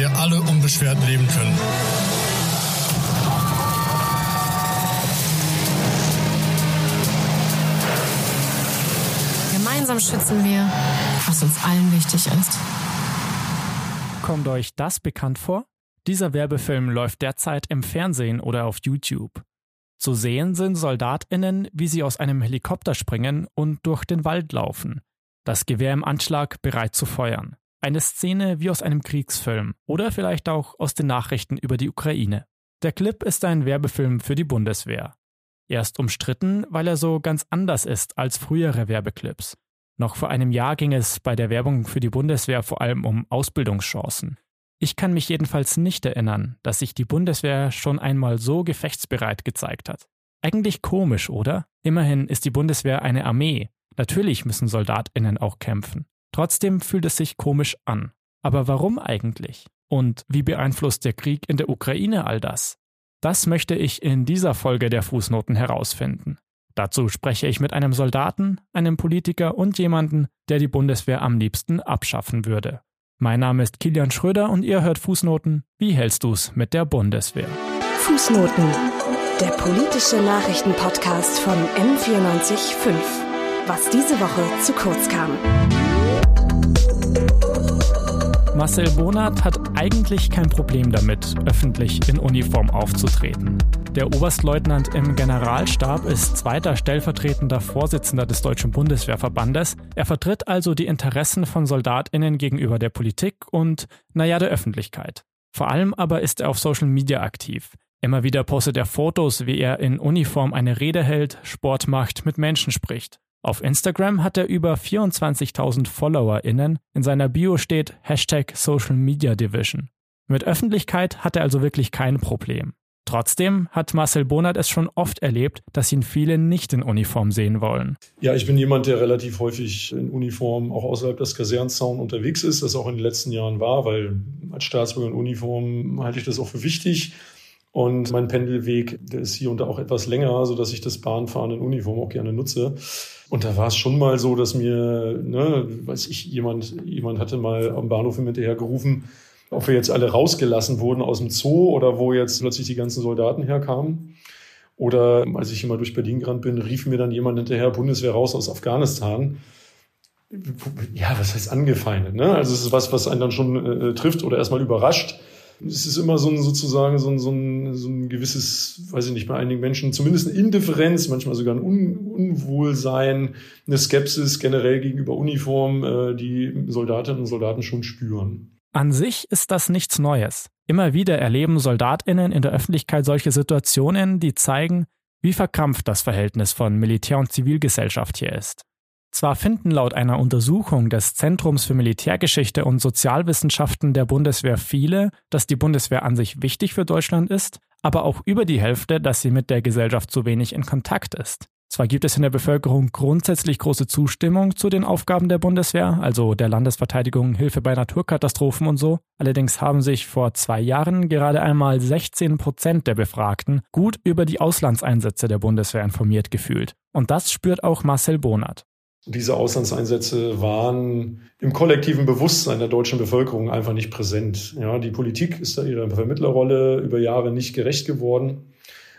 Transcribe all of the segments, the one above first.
wir alle unbeschwert leben können. Gemeinsam schützen wir, was uns allen wichtig ist. Kommt euch das bekannt vor? Dieser Werbefilm läuft derzeit im Fernsehen oder auf YouTube. Zu sehen sind Soldatinnen, wie sie aus einem Helikopter springen und durch den Wald laufen. Das Gewehr im Anschlag bereit zu feuern. Eine Szene wie aus einem Kriegsfilm oder vielleicht auch aus den Nachrichten über die Ukraine. Der Clip ist ein Werbefilm für die Bundeswehr. Er ist umstritten, weil er so ganz anders ist als frühere Werbeclips. Noch vor einem Jahr ging es bei der Werbung für die Bundeswehr vor allem um Ausbildungschancen. Ich kann mich jedenfalls nicht erinnern, dass sich die Bundeswehr schon einmal so gefechtsbereit gezeigt hat. Eigentlich komisch, oder? Immerhin ist die Bundeswehr eine Armee. Natürlich müssen Soldatinnen auch kämpfen. Trotzdem fühlt es sich komisch an. Aber warum eigentlich? Und wie beeinflusst der Krieg in der Ukraine all das? Das möchte ich in dieser Folge der Fußnoten herausfinden. Dazu spreche ich mit einem Soldaten, einem Politiker und jemanden, der die Bundeswehr am liebsten abschaffen würde. Mein Name ist Kilian Schröder und ihr hört Fußnoten. Wie hältst du's mit der Bundeswehr? Fußnoten, der politische Nachrichtenpodcast von M945. Was diese Woche zu kurz kam. Marcel Bonat hat eigentlich kein Problem damit, öffentlich in Uniform aufzutreten. Der Oberstleutnant im Generalstab ist zweiter stellvertretender Vorsitzender des Deutschen Bundeswehrverbandes. Er vertritt also die Interessen von Soldatinnen gegenüber der Politik und, naja, der Öffentlichkeit. Vor allem aber ist er auf Social Media aktiv. Immer wieder postet er Fotos, wie er in Uniform eine Rede hält, Sport macht, mit Menschen spricht. Auf Instagram hat er über 24.000 FollowerInnen. In seiner Bio steht Hashtag Social Media Division. Mit Öffentlichkeit hat er also wirklich kein Problem. Trotzdem hat Marcel Bonert es schon oft erlebt, dass ihn viele nicht in Uniform sehen wollen. Ja, ich bin jemand, der relativ häufig in Uniform auch außerhalb des Kasernzauns unterwegs ist, das auch in den letzten Jahren war, weil als Staatsbürger in Uniform halte ich das auch für wichtig. Und mein Pendelweg, der ist hier und da auch etwas länger, sodass ich das Bahnfahren in Uniform auch gerne nutze. Und da war es schon mal so, dass mir, ne, weiß ich, jemand, jemand hatte mal am Bahnhof hinterher gerufen, ob wir jetzt alle rausgelassen wurden aus dem Zoo oder wo jetzt plötzlich die ganzen Soldaten herkamen. Oder als ich immer durch Berlin gerannt bin, rief mir dann jemand hinterher, Bundeswehr raus aus Afghanistan. Ja, was heißt angefeindet? Ne? Also es ist was, was einen dann schon äh, trifft oder erstmal überrascht es ist immer so ein sozusagen so ein, so ein, so ein gewisses, weiß ich nicht, bei einigen Menschen zumindest eine Indifferenz, manchmal sogar ein Un Unwohlsein, eine Skepsis generell gegenüber Uniform, äh, die Soldatinnen und Soldaten schon spüren. An sich ist das nichts Neues. Immer wieder erleben Soldatinnen in der Öffentlichkeit solche Situationen, die zeigen, wie verkrampft das Verhältnis von Militär und Zivilgesellschaft hier ist. Zwar finden laut einer Untersuchung des Zentrums für Militärgeschichte und Sozialwissenschaften der Bundeswehr viele, dass die Bundeswehr an sich wichtig für Deutschland ist, aber auch über die Hälfte, dass sie mit der Gesellschaft zu wenig in Kontakt ist. Zwar gibt es in der Bevölkerung grundsätzlich große Zustimmung zu den Aufgaben der Bundeswehr, also der Landesverteidigung, Hilfe bei Naturkatastrophen und so, allerdings haben sich vor zwei Jahren gerade einmal 16 Prozent der Befragten gut über die Auslandseinsätze der Bundeswehr informiert gefühlt. Und das spürt auch Marcel Bonert. Diese Auslandseinsätze waren im kollektiven Bewusstsein der deutschen Bevölkerung einfach nicht präsent. Ja, die Politik ist da ihrer Vermittlerrolle über Jahre nicht gerecht geworden.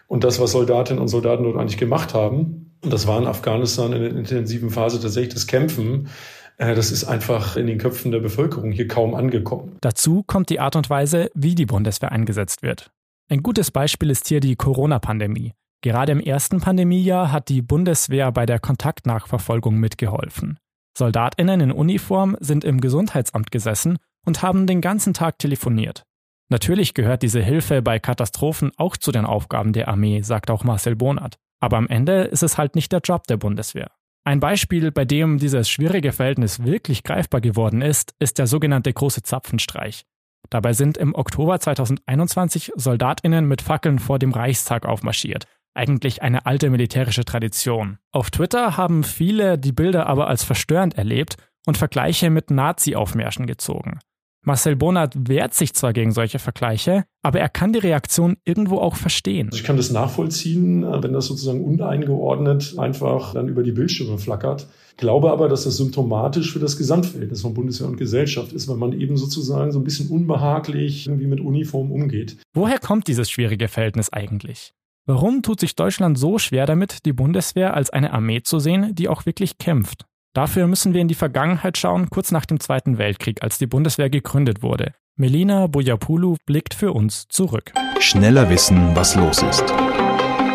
Und das, was Soldatinnen und Soldaten dort eigentlich gemacht haben, und das war in Afghanistan in der intensiven Phase tatsächlich das Kämpfen, äh, das ist einfach in den Köpfen der Bevölkerung hier kaum angekommen. Dazu kommt die Art und Weise, wie die Bundeswehr eingesetzt wird. Ein gutes Beispiel ist hier die Corona-Pandemie. Gerade im ersten Pandemiejahr hat die Bundeswehr bei der Kontaktnachverfolgung mitgeholfen. Soldatinnen in Uniform sind im Gesundheitsamt gesessen und haben den ganzen Tag telefoniert. Natürlich gehört diese Hilfe bei Katastrophen auch zu den Aufgaben der Armee, sagt auch Marcel Bonat. Aber am Ende ist es halt nicht der Job der Bundeswehr. Ein Beispiel, bei dem dieses schwierige Verhältnis wirklich greifbar geworden ist, ist der sogenannte große Zapfenstreich. Dabei sind im Oktober 2021 Soldatinnen mit Fackeln vor dem Reichstag aufmarschiert eigentlich eine alte militärische Tradition. Auf Twitter haben viele die Bilder aber als verstörend erlebt und Vergleiche mit Nazi-Aufmärschen gezogen. Marcel Bonat wehrt sich zwar gegen solche Vergleiche, aber er kann die Reaktion irgendwo auch verstehen. Also ich kann das nachvollziehen, wenn das sozusagen uneingeordnet einfach dann über die Bildschirme flackert. Glaube aber, dass das symptomatisch für das Gesamtverhältnis von Bundeswehr und Gesellschaft ist, wenn man eben sozusagen so ein bisschen unbehaglich irgendwie mit Uniform umgeht. Woher kommt dieses schwierige Verhältnis eigentlich? Warum tut sich Deutschland so schwer damit, die Bundeswehr als eine Armee zu sehen, die auch wirklich kämpft? Dafür müssen wir in die Vergangenheit schauen, kurz nach dem Zweiten Weltkrieg, als die Bundeswehr gegründet wurde. Melina Boyapulu blickt für uns zurück. Schneller wissen, was los ist.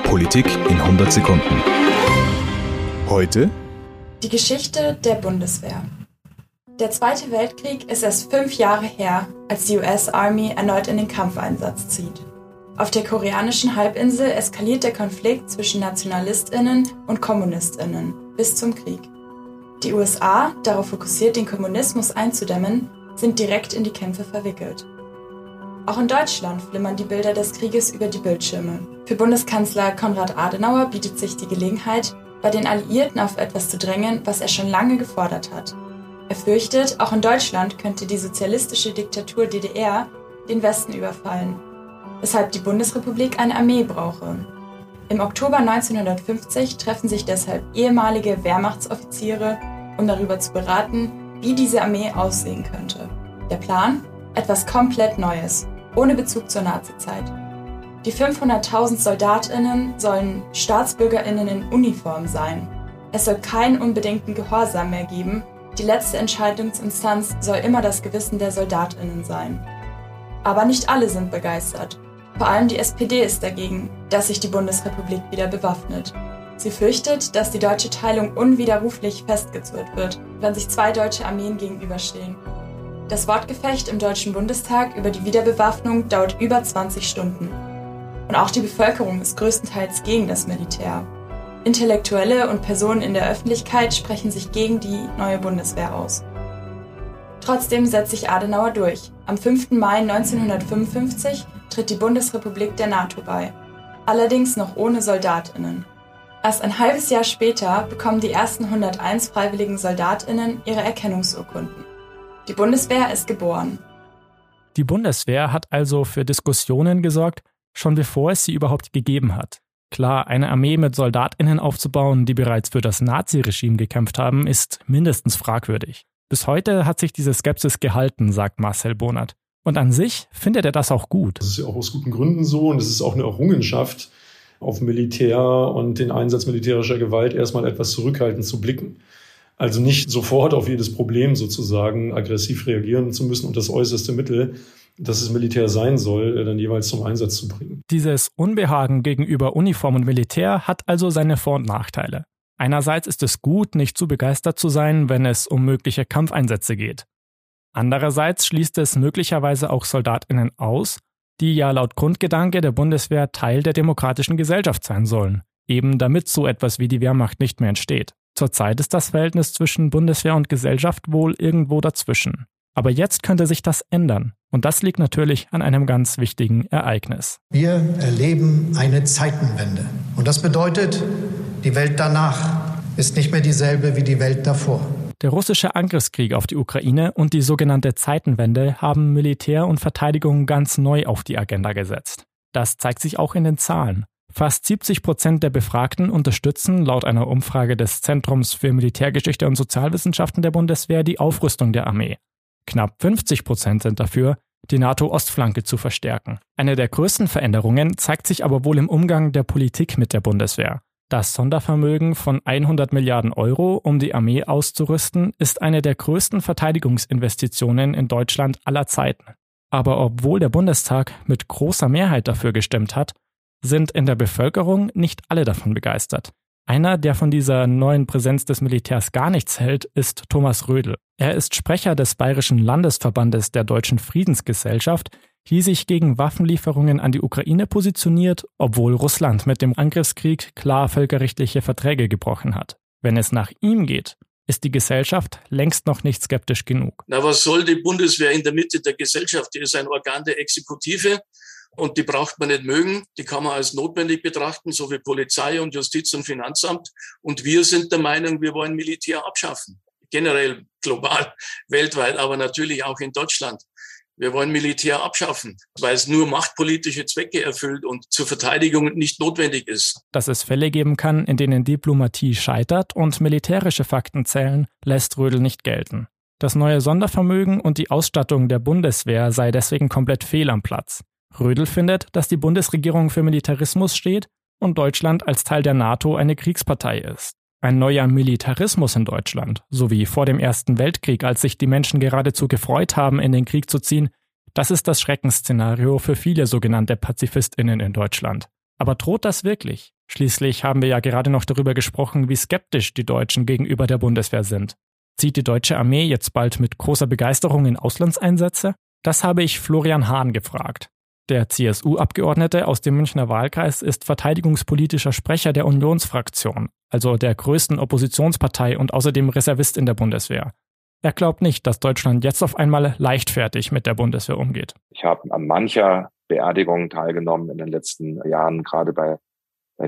Politik in 100 Sekunden. Heute die Geschichte der Bundeswehr. Der Zweite Weltkrieg ist erst fünf Jahre her, als die US Army erneut in den Kampfeinsatz zieht. Auf der koreanischen Halbinsel eskaliert der Konflikt zwischen Nationalistinnen und Kommunistinnen bis zum Krieg. Die USA, darauf fokussiert, den Kommunismus einzudämmen, sind direkt in die Kämpfe verwickelt. Auch in Deutschland flimmern die Bilder des Krieges über die Bildschirme. Für Bundeskanzler Konrad Adenauer bietet sich die Gelegenheit, bei den Alliierten auf etwas zu drängen, was er schon lange gefordert hat. Er fürchtet, auch in Deutschland könnte die sozialistische Diktatur DDR den Westen überfallen, weshalb die Bundesrepublik eine Armee brauche. Im Oktober 1950 treffen sich deshalb ehemalige Wehrmachtsoffiziere, um darüber zu beraten, wie diese Armee aussehen könnte. Der Plan? Etwas komplett Neues, ohne Bezug zur Nazizeit. Die 500.000 Soldatinnen sollen Staatsbürgerinnen in Uniform sein. Es soll keinen unbedingten Gehorsam mehr geben. Die letzte Entscheidungsinstanz soll immer das Gewissen der Soldatinnen sein. Aber nicht alle sind begeistert. Vor allem die SPD ist dagegen, dass sich die Bundesrepublik wieder bewaffnet. Sie fürchtet, dass die deutsche Teilung unwiderruflich festgezurrt wird, wenn sich zwei deutsche Armeen gegenüberstehen. Das Wortgefecht im Deutschen Bundestag über die Wiederbewaffnung dauert über 20 Stunden. Und auch die Bevölkerung ist größtenteils gegen das Militär. Intellektuelle und Personen in der Öffentlichkeit sprechen sich gegen die neue Bundeswehr aus. Trotzdem setzt sich Adenauer durch. Am 5. Mai 1955 tritt die Bundesrepublik der NATO bei, allerdings noch ohne Soldatinnen. Erst ein halbes Jahr später bekommen die ersten 101 freiwilligen Soldatinnen ihre Erkennungsurkunden. Die Bundeswehr ist geboren. Die Bundeswehr hat also für Diskussionen gesorgt, schon bevor es sie überhaupt gegeben hat. Klar, eine Armee mit Soldatinnen aufzubauen, die bereits für das Naziregime gekämpft haben, ist mindestens fragwürdig. Bis heute hat sich diese Skepsis gehalten, sagt Marcel Bonat. Und an sich findet er das auch gut. Das ist ja auch aus guten Gründen so und es ist auch eine Errungenschaft, auf Militär und den Einsatz militärischer Gewalt erstmal etwas zurückhaltend zu blicken. Also nicht sofort auf jedes Problem sozusagen aggressiv reagieren zu müssen und das äußerste Mittel, das es Militär sein soll, dann jeweils zum Einsatz zu bringen. Dieses Unbehagen gegenüber Uniform und Militär hat also seine Vor- und Nachteile. Einerseits ist es gut, nicht zu begeistert zu sein, wenn es um mögliche Kampfeinsätze geht. Andererseits schließt es möglicherweise auch Soldatinnen aus, die ja laut Grundgedanke der Bundeswehr Teil der demokratischen Gesellschaft sein sollen, eben damit so etwas wie die Wehrmacht nicht mehr entsteht. Zurzeit ist das Verhältnis zwischen Bundeswehr und Gesellschaft wohl irgendwo dazwischen. Aber jetzt könnte sich das ändern. Und das liegt natürlich an einem ganz wichtigen Ereignis. Wir erleben eine Zeitenwende. Und das bedeutet, die Welt danach ist nicht mehr dieselbe wie die Welt davor. Der russische Angriffskrieg auf die Ukraine und die sogenannte Zeitenwende haben Militär und Verteidigung ganz neu auf die Agenda gesetzt. Das zeigt sich auch in den Zahlen. Fast 70 Prozent der Befragten unterstützen laut einer Umfrage des Zentrums für Militärgeschichte und Sozialwissenschaften der Bundeswehr die Aufrüstung der Armee. Knapp 50 Prozent sind dafür, die NATO-Ostflanke zu verstärken. Eine der größten Veränderungen zeigt sich aber wohl im Umgang der Politik mit der Bundeswehr. Das Sondervermögen von 100 Milliarden Euro, um die Armee auszurüsten, ist eine der größten Verteidigungsinvestitionen in Deutschland aller Zeiten. Aber obwohl der Bundestag mit großer Mehrheit dafür gestimmt hat, sind in der Bevölkerung nicht alle davon begeistert. Einer, der von dieser neuen Präsenz des Militärs gar nichts hält, ist Thomas Rödel. Er ist Sprecher des Bayerischen Landesverbandes der Deutschen Friedensgesellschaft, die sich gegen Waffenlieferungen an die Ukraine positioniert, obwohl Russland mit dem Angriffskrieg klar völkerrechtliche Verträge gebrochen hat. Wenn es nach ihm geht, ist die Gesellschaft längst noch nicht skeptisch genug. Na, was soll die Bundeswehr in der Mitte der Gesellschaft? Die ist ein Organ der Exekutive und die braucht man nicht mögen. Die kann man als notwendig betrachten, so wie Polizei und Justiz und Finanzamt. Und wir sind der Meinung, wir wollen Militär abschaffen. Generell global, weltweit, aber natürlich auch in Deutschland. Wir wollen Militär abschaffen, weil es nur machtpolitische Zwecke erfüllt und zur Verteidigung nicht notwendig ist. Dass es Fälle geben kann, in denen Diplomatie scheitert und militärische Fakten zählen, lässt Rödel nicht gelten. Das neue Sondervermögen und die Ausstattung der Bundeswehr sei deswegen komplett fehl am Platz. Rödel findet, dass die Bundesregierung für Militarismus steht und Deutschland als Teil der NATO eine Kriegspartei ist. Ein neuer Militarismus in Deutschland, so wie vor dem Ersten Weltkrieg, als sich die Menschen geradezu gefreut haben, in den Krieg zu ziehen, das ist das Schreckensszenario für viele sogenannte Pazifistinnen in Deutschland. Aber droht das wirklich? Schließlich haben wir ja gerade noch darüber gesprochen, wie skeptisch die Deutschen gegenüber der Bundeswehr sind. Zieht die deutsche Armee jetzt bald mit großer Begeisterung in Auslandseinsätze? Das habe ich Florian Hahn gefragt. Der CSU-Abgeordnete aus dem Münchner Wahlkreis ist verteidigungspolitischer Sprecher der Unionsfraktion, also der größten Oppositionspartei und außerdem Reservist in der Bundeswehr. Er glaubt nicht, dass Deutschland jetzt auf einmal leichtfertig mit der Bundeswehr umgeht. Ich habe an mancher Beerdigung teilgenommen in den letzten Jahren, gerade bei,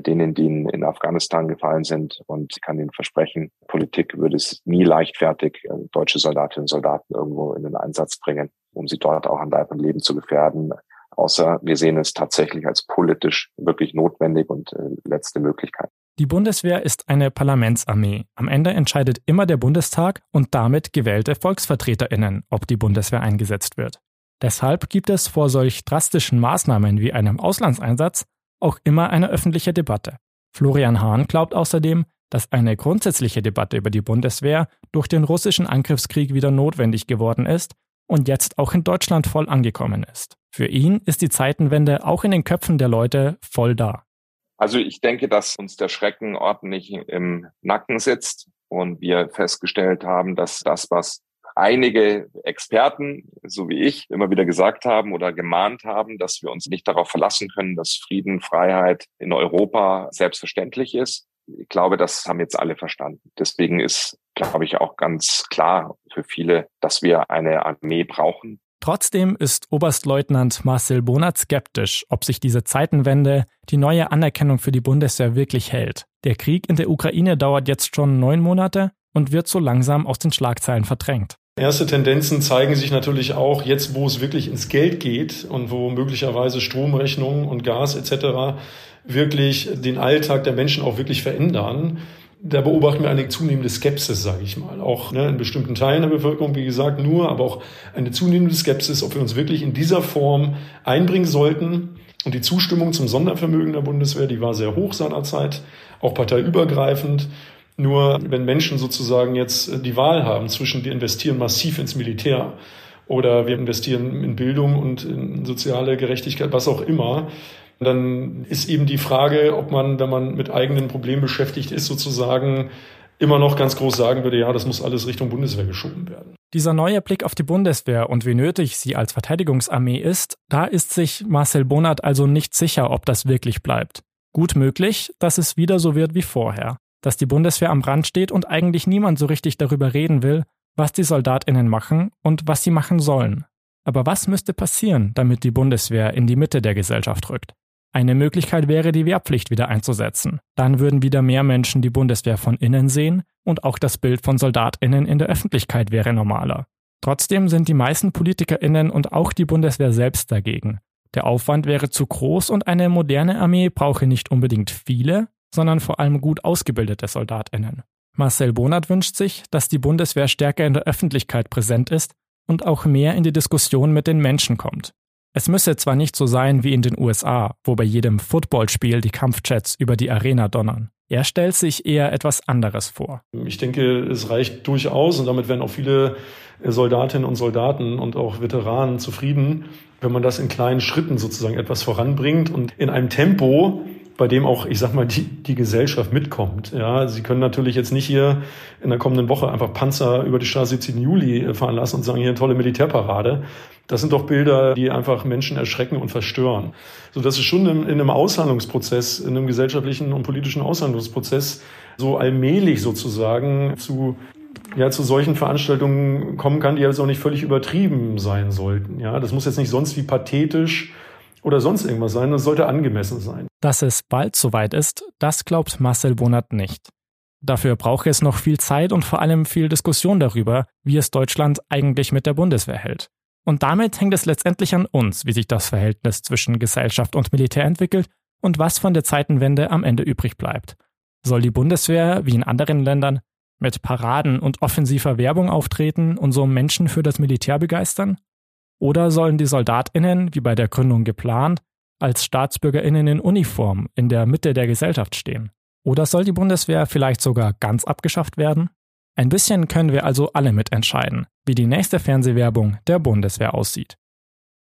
denen, die in, in Afghanistan gefallen sind. Und ich kann Ihnen versprechen, Politik würde es nie leichtfertig äh, deutsche Soldatinnen und Soldaten irgendwo in den Einsatz bringen, um sie dort auch an Leib und Leben zu gefährden außer wir sehen es tatsächlich als politisch wirklich notwendig und äh, letzte Möglichkeit. Die Bundeswehr ist eine Parlamentsarmee. Am Ende entscheidet immer der Bundestag und damit gewählte Volksvertreterinnen, ob die Bundeswehr eingesetzt wird. Deshalb gibt es vor solch drastischen Maßnahmen wie einem Auslandseinsatz auch immer eine öffentliche Debatte. Florian Hahn glaubt außerdem, dass eine grundsätzliche Debatte über die Bundeswehr durch den russischen Angriffskrieg wieder notwendig geworden ist und jetzt auch in Deutschland voll angekommen ist. Für ihn ist die Zeitenwende auch in den Köpfen der Leute voll da. Also ich denke, dass uns der Schrecken ordentlich im Nacken sitzt und wir festgestellt haben, dass das, was einige Experten, so wie ich, immer wieder gesagt haben oder gemahnt haben, dass wir uns nicht darauf verlassen können, dass Frieden, Freiheit in Europa selbstverständlich ist. Ich glaube, das haben jetzt alle verstanden. Deswegen ist, glaube ich, auch ganz klar für viele, dass wir eine Armee brauchen, Trotzdem ist Oberstleutnant Marcel Bonat skeptisch, ob sich diese Zeitenwende, die neue Anerkennung für die Bundeswehr wirklich hält. Der Krieg in der Ukraine dauert jetzt schon neun Monate und wird so langsam aus den Schlagzeilen verdrängt. Erste Tendenzen zeigen sich natürlich auch jetzt, wo es wirklich ins Geld geht und wo möglicherweise Stromrechnungen und Gas etc. wirklich den Alltag der Menschen auch wirklich verändern da beobachten wir eine zunehmende Skepsis, sage ich mal. Auch ne, in bestimmten Teilen der Bevölkerung, wie gesagt, nur, aber auch eine zunehmende Skepsis, ob wir uns wirklich in dieser Form einbringen sollten. Und die Zustimmung zum Sondervermögen der Bundeswehr, die war sehr hoch seinerzeit, auch parteiübergreifend. Nur wenn Menschen sozusagen jetzt die Wahl haben zwischen wir investieren massiv ins Militär oder wir investieren in Bildung und in soziale Gerechtigkeit, was auch immer, dann ist eben die Frage, ob man, wenn man mit eigenen Problemen beschäftigt ist, sozusagen immer noch ganz groß sagen würde, ja, das muss alles Richtung Bundeswehr geschoben werden. Dieser neue Blick auf die Bundeswehr und wie nötig sie als Verteidigungsarmee ist, da ist sich Marcel Bonat also nicht sicher, ob das wirklich bleibt. Gut möglich, dass es wieder so wird wie vorher, dass die Bundeswehr am Rand steht und eigentlich niemand so richtig darüber reden will, was die Soldatinnen machen und was sie machen sollen. Aber was müsste passieren, damit die Bundeswehr in die Mitte der Gesellschaft rückt? Eine Möglichkeit wäre, die Wehrpflicht wieder einzusetzen. Dann würden wieder mehr Menschen die Bundeswehr von innen sehen und auch das Bild von Soldatinnen in der Öffentlichkeit wäre normaler. Trotzdem sind die meisten Politikerinnen und auch die Bundeswehr selbst dagegen. Der Aufwand wäre zu groß und eine moderne Armee brauche nicht unbedingt viele, sondern vor allem gut ausgebildete Soldatinnen. Marcel Bonat wünscht sich, dass die Bundeswehr stärker in der Öffentlichkeit präsent ist und auch mehr in die Diskussion mit den Menschen kommt. Es müsse zwar nicht so sein wie in den USA, wo bei jedem Footballspiel die Kampfjets über die Arena donnern. Er stellt sich eher etwas anderes vor. Ich denke, es reicht durchaus und damit werden auch viele Soldatinnen und Soldaten und auch Veteranen zufrieden, wenn man das in kleinen Schritten sozusagen etwas voranbringt und in einem Tempo, bei dem auch, ich sag mal, die, die Gesellschaft mitkommt. Ja, Sie können natürlich jetzt nicht hier in der kommenden Woche einfach Panzer über die Straße 17. Juli fahren lassen und sagen, hier eine tolle Militärparade. Das sind doch Bilder, die einfach Menschen erschrecken und verstören. So dass es schon in, in einem Aushandlungsprozess, in einem gesellschaftlichen und politischen Aushandlungsprozess so allmählich sozusagen zu ja, zu solchen Veranstaltungen kommen kann, die jetzt auch nicht völlig übertrieben sein sollten. Ja, das muss jetzt nicht sonst wie pathetisch oder sonst irgendwas sein, das sollte angemessen sein. Dass es bald soweit ist, das glaubt Marcel Bonat nicht. Dafür braucht es noch viel Zeit und vor allem viel Diskussion darüber, wie es Deutschland eigentlich mit der Bundeswehr hält. Und damit hängt es letztendlich an uns, wie sich das Verhältnis zwischen Gesellschaft und Militär entwickelt und was von der Zeitenwende am Ende übrig bleibt. Soll die Bundeswehr, wie in anderen Ländern, mit Paraden und offensiver Werbung auftreten und so Menschen für das Militär begeistern? Oder sollen die Soldatinnen, wie bei der Gründung geplant, als Staatsbürgerinnen in Uniform in der Mitte der Gesellschaft stehen? Oder soll die Bundeswehr vielleicht sogar ganz abgeschafft werden? Ein bisschen können wir also alle mitentscheiden, wie die nächste Fernsehwerbung der Bundeswehr aussieht.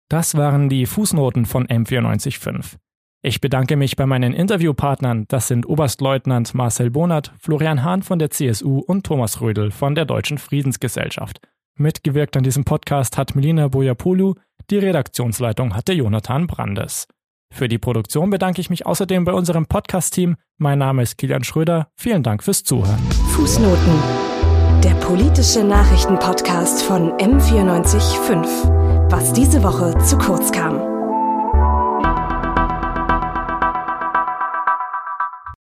Das waren die Fußnoten von M945. Ich bedanke mich bei meinen Interviewpartnern, das sind Oberstleutnant Marcel Bonert, Florian Hahn von der CSU und Thomas Rödel von der Deutschen Friedensgesellschaft. Mitgewirkt an diesem Podcast hat Melina Boyapoulou, die Redaktionsleitung hatte Jonathan Brandes. Für die Produktion bedanke ich mich außerdem bei unserem Podcast-Team. Mein Name ist Kilian Schröder. Vielen Dank fürs Zuhören. Fußnoten. Der politische Nachrichtenpodcast von M945. Was diese Woche zu kurz kam.